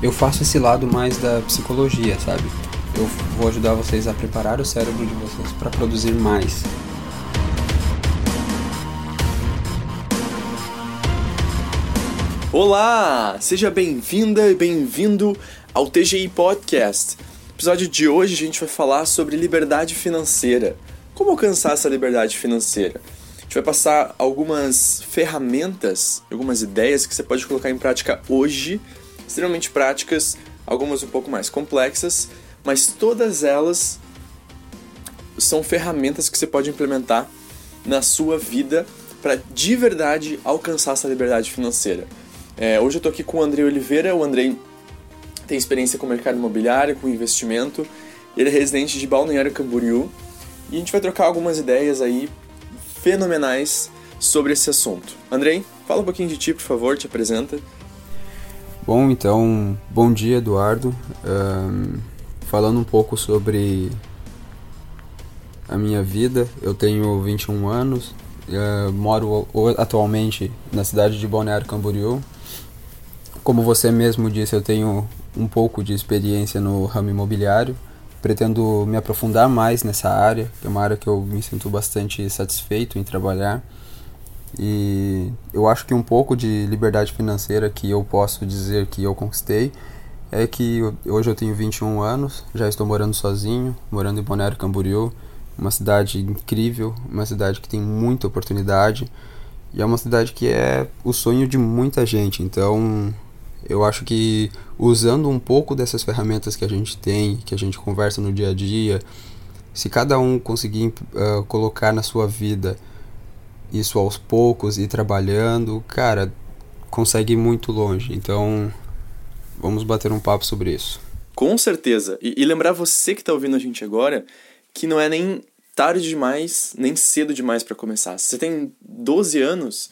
eu faço esse lado mais da psicologia, sabe? Eu vou ajudar vocês a preparar o cérebro de vocês para produzir mais. Olá! Seja bem-vinda e bem-vindo ao TGI Podcast. No episódio de hoje a gente vai falar sobre liberdade financeira. Como alcançar essa liberdade financeira? A gente vai passar algumas ferramentas, algumas ideias que você pode colocar em prática hoje extremamente práticas, algumas um pouco mais complexas, mas todas elas são ferramentas que você pode implementar na sua vida para de verdade alcançar essa liberdade financeira. É, hoje eu estou aqui com o Andrei Oliveira. O Andrei tem experiência com o mercado imobiliário, com investimento. Ele é residente de Balneário Camboriú e a gente vai trocar algumas ideias aí fenomenais sobre esse assunto. Andrei, fala um pouquinho de ti, por favor, te apresenta. Bom, então, bom dia, Eduardo. Um, falando um pouco sobre a minha vida, eu tenho 21 anos, uh, moro atualmente na cidade de Balneário Camboriú. Como você mesmo disse, eu tenho um pouco de experiência no ramo imobiliário. Pretendo me aprofundar mais nessa área, que é uma área que eu me sinto bastante satisfeito em trabalhar. E eu acho que um pouco de liberdade financeira que eu posso dizer que eu conquistei é que hoje eu tenho 21 anos, já estou morando sozinho, morando em Balneário Camboriú, uma cidade incrível, uma cidade que tem muita oportunidade e é uma cidade que é o sonho de muita gente. Então, eu acho que usando um pouco dessas ferramentas que a gente tem, que a gente conversa no dia a dia, se cada um conseguir uh, colocar na sua vida isso aos poucos e trabalhando, cara, consegue ir muito longe. Então, vamos bater um papo sobre isso. Com certeza. E, e lembrar você que está ouvindo a gente agora que não é nem tarde demais, nem cedo demais para começar. Se você tem 12 anos,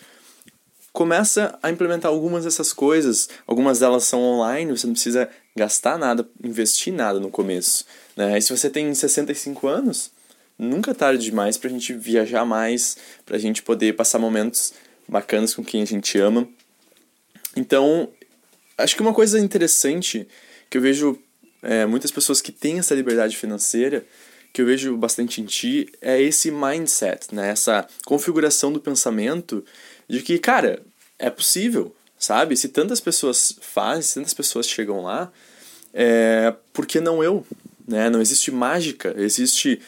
começa a implementar algumas dessas coisas. Algumas delas são online, você não precisa gastar nada, investir nada no começo. Né? E se você tem 65 anos, nunca é tarde demais pra gente viajar mais, pra gente poder passar momentos bacanas com quem a gente ama. Então, acho que uma coisa interessante que eu vejo é, muitas pessoas que têm essa liberdade financeira, que eu vejo bastante em ti, é esse mindset, né? Essa configuração do pensamento de que, cara, é possível, sabe? Se tantas pessoas fazem, se tantas pessoas chegam lá, é, por que não eu? Né? Não existe mágica, existe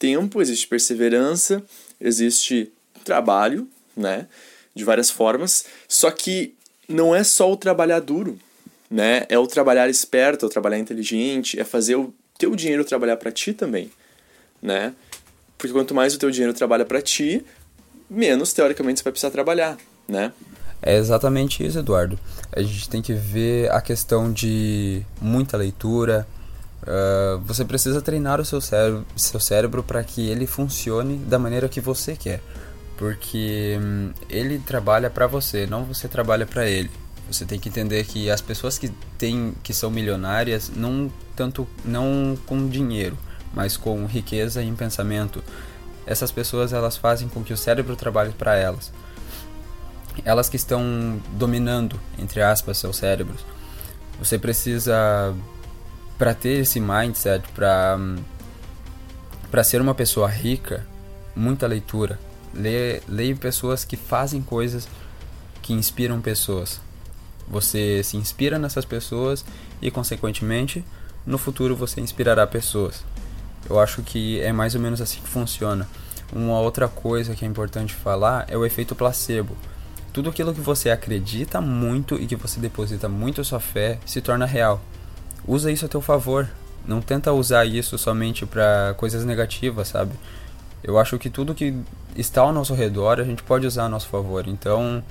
tempo, existe perseverança, existe trabalho, né? De várias formas. Só que não é só o trabalhar duro, né? É o trabalhar esperto, é o trabalhar inteligente, é fazer o teu dinheiro trabalhar para ti também, né? Porque quanto mais o teu dinheiro trabalha para ti, menos teoricamente você vai precisar trabalhar, né? É exatamente isso, Eduardo. A gente tem que ver a questão de muita leitura, Uh, você precisa treinar o seu cérebro, seu cérebro para que ele funcione da maneira que você quer, porque hum, ele trabalha para você, não você trabalha para ele. Você tem que entender que as pessoas que têm, que são milionárias, não tanto não com dinheiro, mas com riqueza em pensamento, essas pessoas elas fazem com que o cérebro trabalhe para elas. Elas que estão dominando, entre aspas, seus cérebros. Você precisa para ter esse mindset, para para ser uma pessoa rica, muita leitura. Leia, leia pessoas que fazem coisas que inspiram pessoas. Você se inspira nessas pessoas e, consequentemente, no futuro você inspirará pessoas. Eu acho que é mais ou menos assim que funciona. Uma outra coisa que é importante falar é o efeito placebo. Tudo aquilo que você acredita muito e que você deposita muito sua fé se torna real usa isso a teu favor. Não tenta usar isso somente para coisas negativas, sabe? Eu acho que tudo que está ao nosso redor a gente pode usar a nosso favor. Então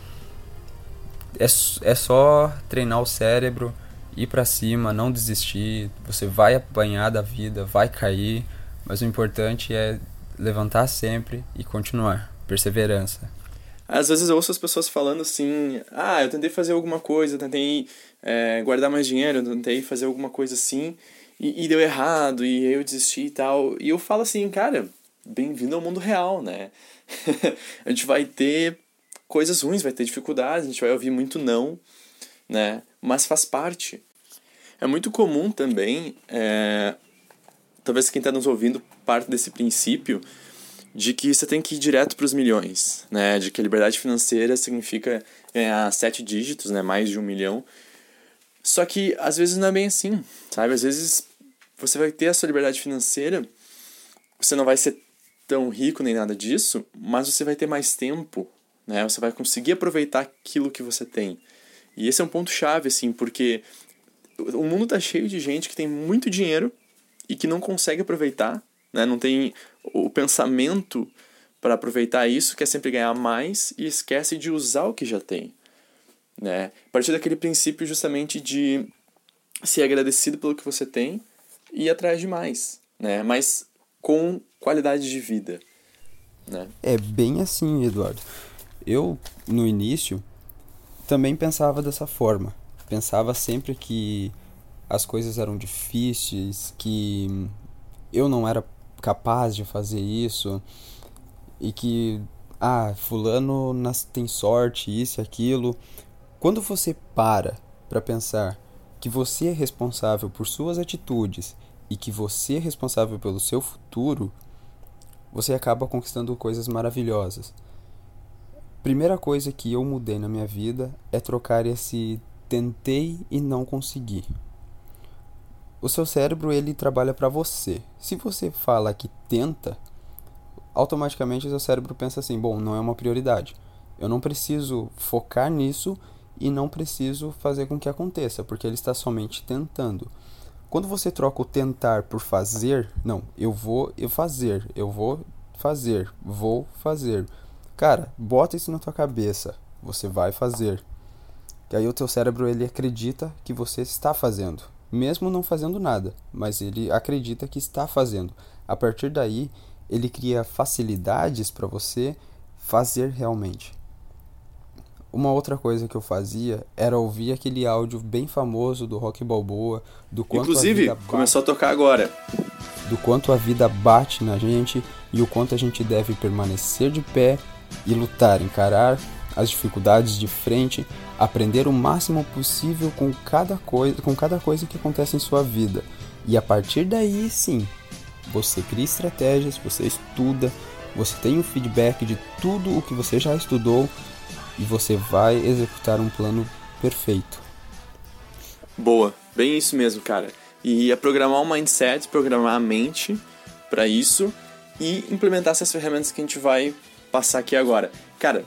é, é só treinar o cérebro, ir para cima, não desistir. Você vai apanhar da vida, vai cair, mas o importante é levantar sempre e continuar. Perseverança. Às vezes eu ouço as pessoas falando assim: ah, eu tentei fazer alguma coisa, tentei é, guardar mais dinheiro, tentei fazer alguma coisa assim e, e deu errado e eu desisti e tal. E eu falo assim, cara, bem-vindo ao mundo real, né? a gente vai ter coisas ruins, vai ter dificuldades, a gente vai ouvir muito não, né? Mas faz parte. É muito comum também, é, talvez quem está nos ouvindo parte desse princípio de que você tem que ir direto para os milhões, né? De que a liberdade financeira significa ganhar sete dígitos, né? Mais de um milhão. Só que às vezes não é bem assim, sabe? Às vezes você vai ter a sua liberdade financeira, você não vai ser tão rico nem nada disso, mas você vai ter mais tempo, né? Você vai conseguir aproveitar aquilo que você tem. E esse é um ponto chave, assim, porque o mundo tá cheio de gente que tem muito dinheiro e que não consegue aproveitar, né? Não tem o pensamento para aproveitar isso, quer sempre ganhar mais e esquece de usar o que já tem, né? Partir daquele princípio justamente de ser agradecido pelo que você tem e ir atrás de mais, né? Mas com qualidade de vida, né? É bem assim, Eduardo. Eu, no início, também pensava dessa forma. Pensava sempre que as coisas eram difíceis, que eu não era capaz de fazer isso e que ah, fulano tem sorte, isso e aquilo. Quando você para para pensar que você é responsável por suas atitudes e que você é responsável pelo seu futuro, você acaba conquistando coisas maravilhosas. Primeira coisa que eu mudei na minha vida é trocar esse tentei e não consegui. O seu cérebro ele trabalha para você. Se você fala que tenta, automaticamente o seu cérebro pensa assim: bom, não é uma prioridade. Eu não preciso focar nisso e não preciso fazer com que aconteça, porque ele está somente tentando. Quando você troca o tentar por fazer, não, eu vou eu fazer, eu vou fazer, vou fazer. Cara, bota isso na tua cabeça, você vai fazer. E aí o teu cérebro ele acredita que você está fazendo, mesmo não fazendo nada, mas ele acredita que está fazendo. A partir daí, ele cria facilidades para você fazer realmente. Uma outra coisa que eu fazia era ouvir aquele áudio bem famoso do Rock Balboa, do quanto Inclusive, a vida começou a tocar agora. Do quanto a vida bate na gente e o quanto a gente deve permanecer de pé e lutar, encarar as dificuldades de frente, aprender o máximo possível com cada coisa, com cada coisa que acontece em sua vida. E a partir daí, sim, você cria estratégias, você estuda, você tem o feedback de tudo o que você já estudou e você vai executar um plano perfeito. Boa, bem isso mesmo, cara. E é programar um mindset, programar a mente para isso e implementar essas ferramentas que a gente vai passar aqui agora. Cara,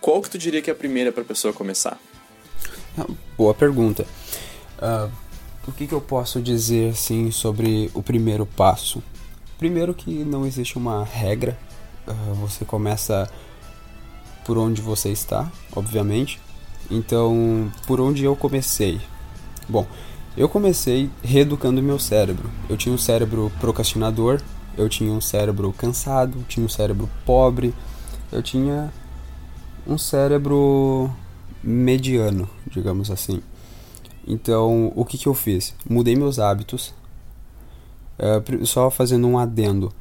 qual que tu diria que é a primeira para a pessoa começar? Ah, boa pergunta. Uh, o que, que eu posso dizer assim sobre o primeiro passo? Primeiro que não existe uma regra. Uh, você começa por onde você está, obviamente. Então, por onde eu comecei? Bom, eu comecei reeducando meu cérebro. Eu tinha um cérebro procrastinador, eu tinha um cérebro cansado, tinha um cérebro pobre, eu tinha um cérebro mediano, digamos assim. Então, o que, que eu fiz? Mudei meus hábitos, uh, só fazendo um adendo.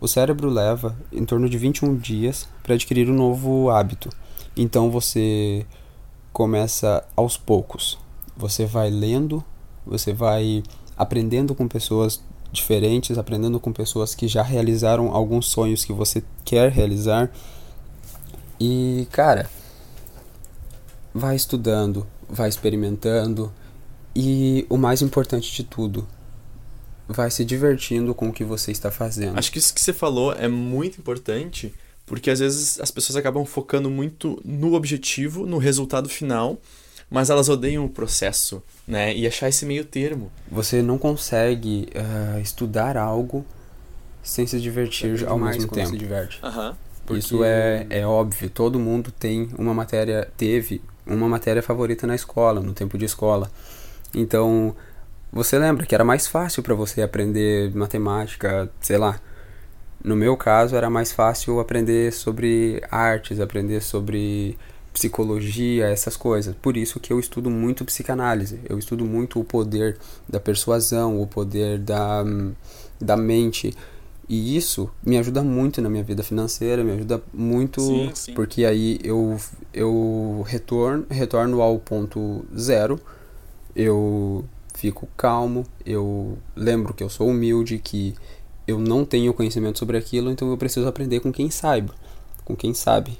O cérebro leva em torno de 21 dias para adquirir um novo hábito. Então você começa aos poucos. Você vai lendo, você vai aprendendo com pessoas diferentes, aprendendo com pessoas que já realizaram alguns sonhos que você quer realizar. E, cara, vai estudando, vai experimentando e o mais importante de tudo, vai se divertindo com o que você está fazendo. Acho que isso que você falou é muito importante, porque às vezes as pessoas acabam focando muito no objetivo, no resultado final, mas elas odeiam o processo, né? E achar esse meio termo. Você não consegue uh, estudar algo sem se divertir ao mesmo tempo. Se diverte. Uhum. Porque... Isso é, é óbvio. Todo mundo tem uma matéria, teve uma matéria favorita na escola, no tempo de escola. Então, você lembra que era mais fácil para você aprender matemática, sei lá. No meu caso, era mais fácil aprender sobre artes, aprender sobre psicologia, essas coisas. Por isso que eu estudo muito psicanálise. Eu estudo muito o poder da persuasão, o poder da, da mente. E isso me ajuda muito na minha vida financeira, me ajuda muito sim, sim. porque aí eu, eu retorno, retorno ao ponto zero. Eu fico calmo, eu lembro que eu sou humilde, que eu não tenho conhecimento sobre aquilo, então eu preciso aprender com quem saiba, com quem sabe.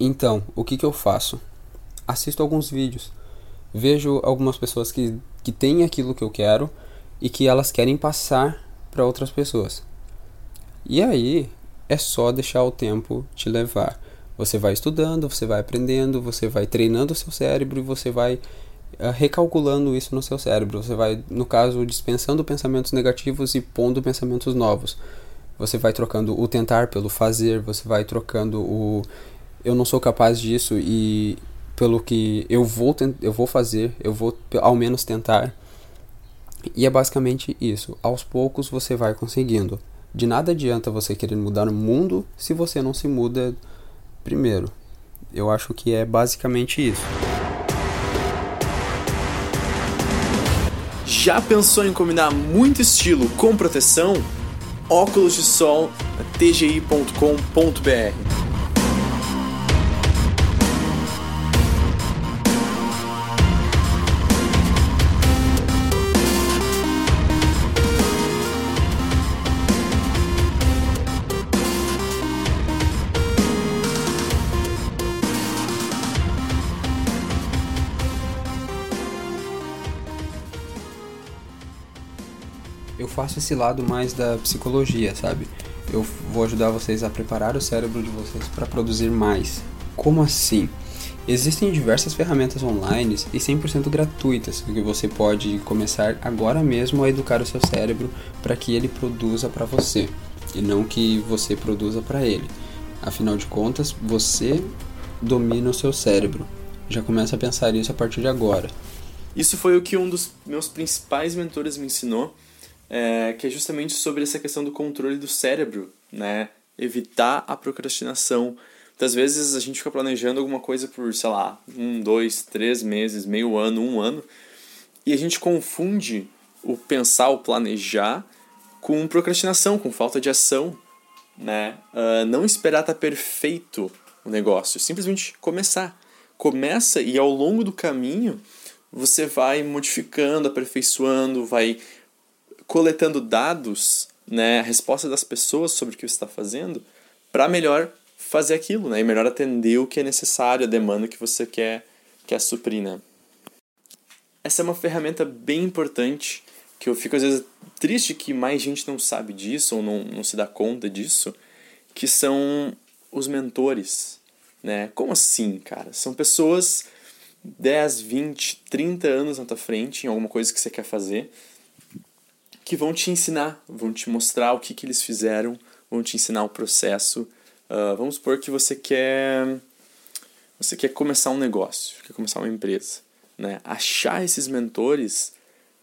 Então, o que, que eu faço? Assisto alguns vídeos, vejo algumas pessoas que, que têm aquilo que eu quero e que elas querem passar para outras pessoas. E aí é só deixar o tempo te levar. Você vai estudando, você vai aprendendo, você vai treinando o seu cérebro e você vai recalculando isso no seu cérebro. Você vai, no caso, dispensando pensamentos negativos e pondo pensamentos novos. Você vai trocando o tentar pelo fazer, você vai trocando o eu não sou capaz disso e pelo que eu vou eu vou fazer, eu vou ao menos tentar. E é basicamente isso. Aos poucos você vai conseguindo. De nada adianta você querer mudar o mundo se você não se muda primeiro. Eu acho que é basicamente isso. Já pensou em combinar muito estilo com proteção? Óculos de sol na tgi.com.br faço esse lado mais da psicologia, sabe? Eu vou ajudar vocês a preparar o cérebro de vocês para produzir mais. Como assim? Existem diversas ferramentas online e 100% gratuitas que você pode começar agora mesmo a educar o seu cérebro para que ele produza para você e não que você produza para ele. Afinal de contas, você domina o seu cérebro. Já começa a pensar isso a partir de agora. Isso foi o que um dos meus principais mentores me ensinou é, que é justamente sobre essa questão do controle do cérebro, né? Evitar a procrastinação. Muitas vezes a gente fica planejando alguma coisa por, sei lá, um, dois, três meses, meio ano, um ano, e a gente confunde o pensar, o planejar, com procrastinação, com falta de ação, né? Uh, não esperar estar tá perfeito o negócio, simplesmente começar. Começa e ao longo do caminho você vai modificando, aperfeiçoando, vai coletando dados, né, a resposta das pessoas sobre o que você está fazendo, para melhor fazer aquilo, né, e melhor atender o que é necessário, a demanda que você quer, quer suprir, né. Essa é uma ferramenta bem importante, que eu fico às vezes triste que mais gente não sabe disso, ou não, não se dá conta disso, que são os mentores, né. Como assim, cara? São pessoas 10, 20, 30 anos na tua frente em alguma coisa que você quer fazer, que vão te ensinar, vão te mostrar o que, que eles fizeram, vão te ensinar o processo. Uh, vamos supor que você quer você quer começar um negócio, quer começar uma empresa, né? Achar esses mentores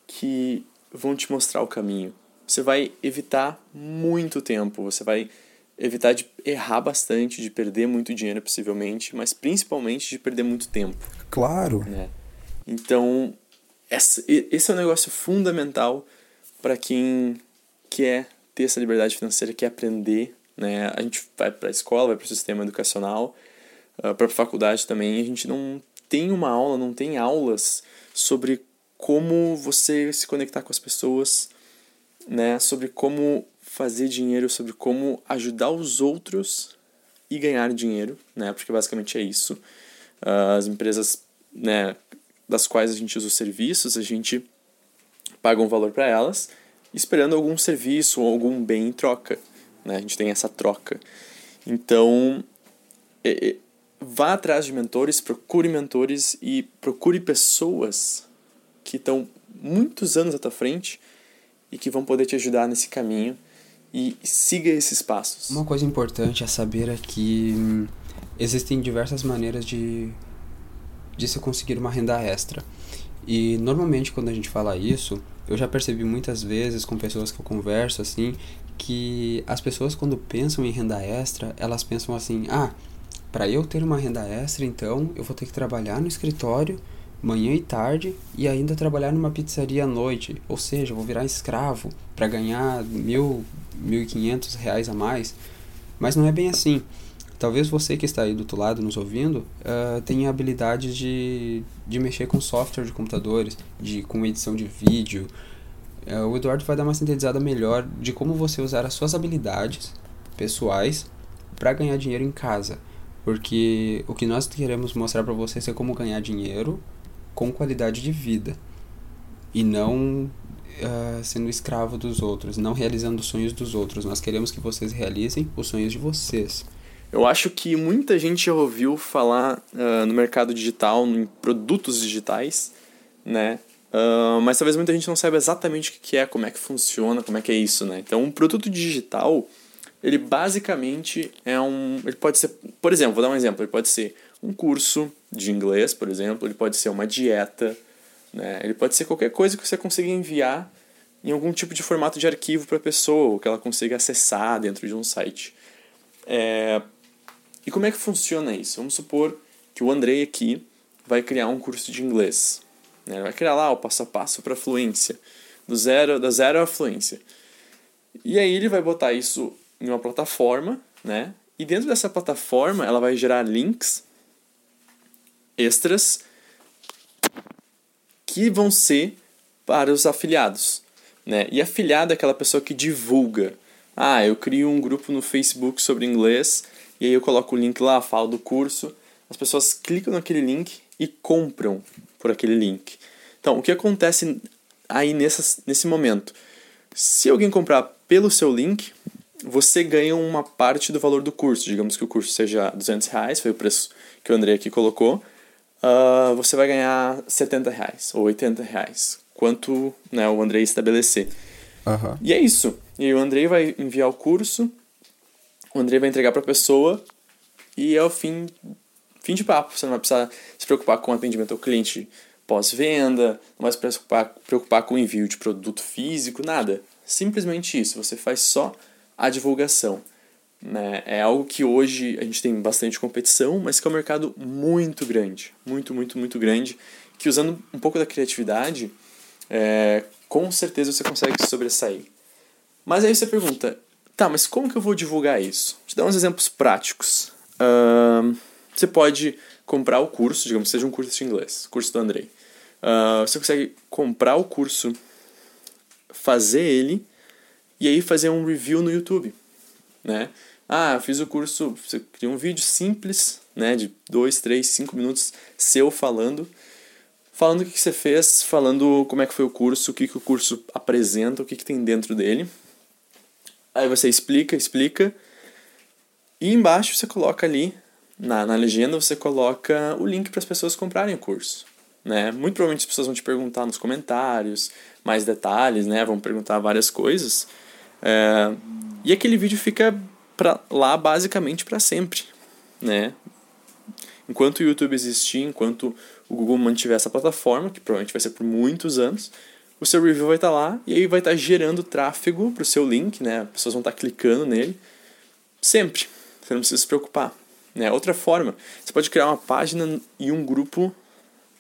que vão te mostrar o caminho. Você vai evitar muito tempo, você vai evitar de errar bastante, de perder muito dinheiro possivelmente, mas principalmente de perder muito tempo. Claro. Né? Então, esse, esse é um negócio fundamental para quem quer ter essa liberdade financeira, quer aprender, né? A gente vai para a escola, vai para o sistema educacional, ah, para a faculdade também, a gente não tem uma aula, não tem aulas sobre como você se conectar com as pessoas, né? Sobre como fazer dinheiro, sobre como ajudar os outros e ganhar dinheiro, né? Porque basicamente é isso. Uh, as empresas, né, das quais a gente usa os serviços, a gente paga um valor para elas, esperando algum serviço ou algum bem em troca. Né? A gente tem essa troca. Então, é, vá atrás de mentores, procure mentores e procure pessoas que estão muitos anos à tua frente e que vão poder te ajudar nesse caminho e siga esses passos. Uma coisa importante a saber é que hum, existem diversas maneiras de, de se conseguir uma renda extra. E normalmente quando a gente fala isso, eu já percebi muitas vezes com pessoas que eu converso assim, que as pessoas quando pensam em renda extra, elas pensam assim: "Ah, para eu ter uma renda extra, então eu vou ter que trabalhar no escritório manhã e tarde e ainda trabalhar numa pizzaria à noite, ou seja, vou virar escravo para ganhar mil, mil e quinhentos reais a mais. Mas não é bem assim. Talvez você que está aí do outro lado nos ouvindo uh, tenha habilidade de, de mexer com software de computadores, de com edição de vídeo. Uh, o Eduardo vai dar uma sintetizada melhor de como você usar as suas habilidades pessoais para ganhar dinheiro em casa. Porque o que nós queremos mostrar para vocês é como ganhar dinheiro com qualidade de vida. E não uh, sendo escravo dos outros, não realizando os sonhos dos outros. Nós queremos que vocês realizem os sonhos de vocês. Eu acho que muita gente já ouviu falar uh, no mercado digital, em produtos digitais, né? Uh, mas talvez muita gente não saiba exatamente o que é, como é que funciona, como é que é isso, né? Então, um produto digital, ele basicamente é um... Ele pode ser... Por exemplo, vou dar um exemplo. Ele pode ser um curso de inglês, por exemplo. Ele pode ser uma dieta, né? Ele pode ser qualquer coisa que você consiga enviar em algum tipo de formato de arquivo para a pessoa, ou que ela consiga acessar dentro de um site. É... E como é que funciona isso? Vamos supor que o Andrei aqui vai criar um curso de inglês. Né? Vai criar lá o passo a passo para fluência, do zero, da zero à fluência. E aí ele vai botar isso em uma plataforma, né? E dentro dessa plataforma ela vai gerar links extras que vão ser para os afiliados. Né? E afiliado é aquela pessoa que divulga. Ah, eu crio um grupo no Facebook sobre inglês e aí eu coloco o link lá, falo do curso. As pessoas clicam naquele link e compram por aquele link. Então, o que acontece aí nessa, nesse momento? Se alguém comprar pelo seu link, você ganha uma parte do valor do curso. Digamos que o curso seja 200 reais, foi o preço que o André aqui colocou uh, você vai ganhar 70 reais ou 80 reais, quanto né, o Andrei estabelecer. Uhum. E é isso. E o Andrei vai enviar o curso, o Andrei vai entregar para a pessoa e é o fim, fim de papo. Você não vai precisar se preocupar com o atendimento ao cliente pós-venda, não vai se preocupar, preocupar com o envio de produto físico, nada. Simplesmente isso. Você faz só a divulgação. Né? É algo que hoje a gente tem bastante competição, mas que é um mercado muito grande, muito, muito, muito grande, que usando um pouco da criatividade, é, com certeza você consegue se sobressair. Mas aí você pergunta, tá, mas como que eu vou divulgar isso? Vou te dar uns exemplos práticos. Uh, você pode comprar o curso, digamos que seja um curso de inglês, curso do Andrei. Uh, você consegue comprar o curso, fazer ele e aí fazer um review no YouTube, né? Ah, eu fiz o curso, você cria um vídeo simples, né, de 2, 3, 5 minutos seu falando, falando o que, que você fez, falando como é que foi o curso, o que, que o curso apresenta, o que, que tem dentro dele. Aí você explica, explica, e embaixo você coloca ali, na, na legenda, você coloca o link para as pessoas comprarem o curso. Né? Muito provavelmente as pessoas vão te perguntar nos comentários mais detalhes, né? vão perguntar várias coisas. É, e aquele vídeo fica pra lá basicamente para sempre, né? Enquanto o YouTube existir, enquanto o Google mantiver essa plataforma, que provavelmente vai ser por muitos anos, o seu review vai estar tá lá e aí vai estar tá gerando tráfego para o seu link, né? As pessoas vão estar tá clicando nele sempre. Você não precisa se preocupar. Né? Outra forma, você pode criar uma página e um grupo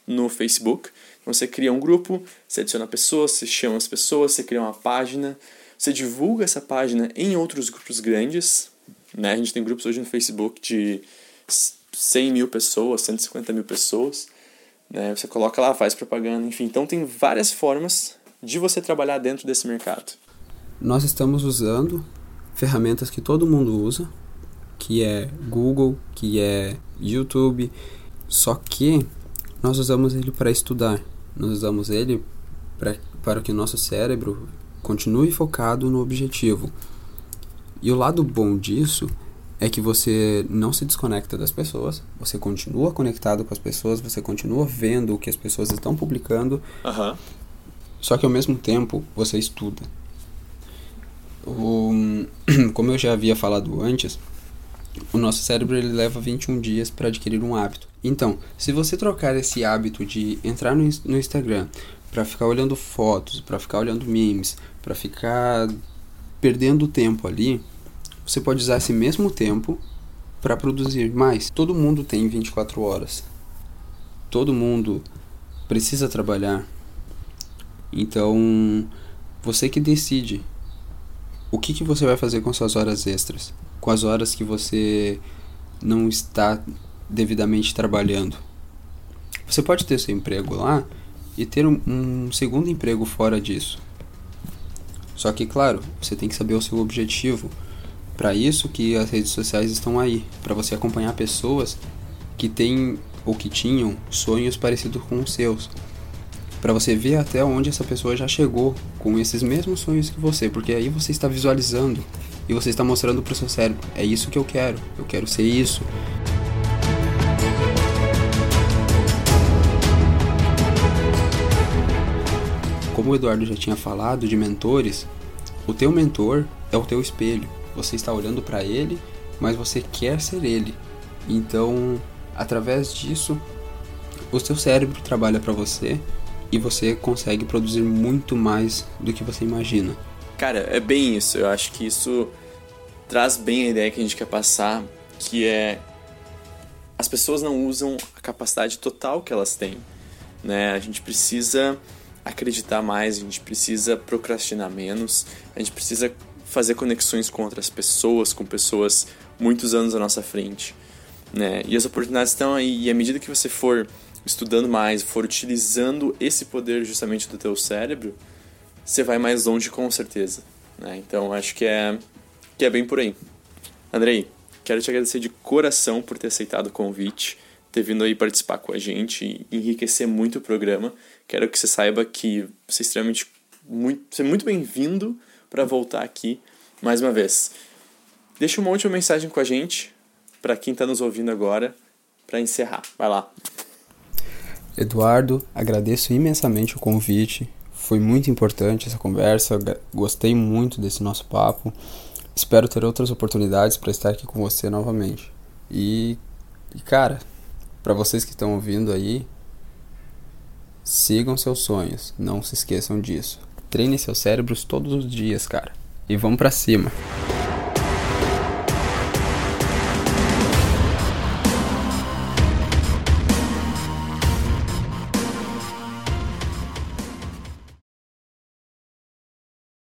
no Facebook. Então você cria um grupo, você adiciona pessoas, você chama as pessoas, você cria uma página, você divulga essa página em outros grupos grandes, né? A gente tem grupos hoje no Facebook de 100 mil pessoas, 150 mil pessoas. Né? Você coloca lá, faz propaganda, enfim. Então tem várias formas de você trabalhar dentro desse mercado. Nós estamos usando ferramentas que todo mundo usa, que é Google, que é YouTube, só que nós usamos ele para estudar, nós usamos ele pra, para que o nosso cérebro continue focado no objetivo. E o lado bom disso é que você não se desconecta das pessoas, você continua conectado com as pessoas, você continua vendo o que as pessoas estão publicando, uhum. só que ao mesmo tempo você estuda. O, como eu já havia falado antes, o nosso cérebro ele leva 21 dias para adquirir um hábito. Então, se você trocar esse hábito de entrar no, no Instagram para ficar olhando fotos, para ficar olhando memes, para ficar perdendo tempo ali, você pode usar esse mesmo tempo para produzir mais. Todo mundo tem 24 horas. Todo mundo precisa trabalhar. Então, você que decide o que, que você vai fazer com suas horas extras, com as horas que você não está devidamente trabalhando. Você pode ter seu emprego lá e ter um, um segundo emprego fora disso. Só que, claro, você tem que saber o seu objetivo. Para isso que as redes sociais estão aí, para você acompanhar pessoas que têm ou que tinham sonhos parecidos com os seus. Para você ver até onde essa pessoa já chegou com esses mesmos sonhos que você, porque aí você está visualizando e você está mostrando para o seu cérebro: é isso que eu quero, eu quero ser isso. Como o Eduardo já tinha falado de mentores, o teu mentor é o teu espelho. Você está olhando para ele, mas você quer ser ele. Então, através disso, o seu cérebro trabalha para você e você consegue produzir muito mais do que você imagina. Cara, é bem isso. Eu acho que isso traz bem a ideia que a gente quer passar, que é as pessoas não usam a capacidade total que elas têm, né? A gente precisa acreditar mais, a gente precisa procrastinar menos, a gente precisa fazer conexões com outras pessoas, com pessoas muitos anos à nossa frente, né? E as oportunidades estão aí, e à medida que você for estudando mais, for utilizando esse poder justamente do teu cérebro, você vai mais longe com certeza, né? Então acho que é que é bem por aí. Andrei, quero te agradecer de coração por ter aceitado o convite, ter vindo aí participar com a gente e enriquecer muito o programa. Quero que você saiba que você é extremamente muito, você é muito bem-vindo para voltar aqui mais uma vez. Deixa uma última mensagem com a gente para quem está nos ouvindo agora para encerrar. Vai lá. Eduardo, agradeço imensamente o convite. Foi muito importante essa conversa. Gostei muito desse nosso papo. Espero ter outras oportunidades para estar aqui com você novamente. E, e cara, para vocês que estão ouvindo aí, sigam seus sonhos, não se esqueçam disso. Treine seus cérebros todos os dias, cara. E vamos para cima.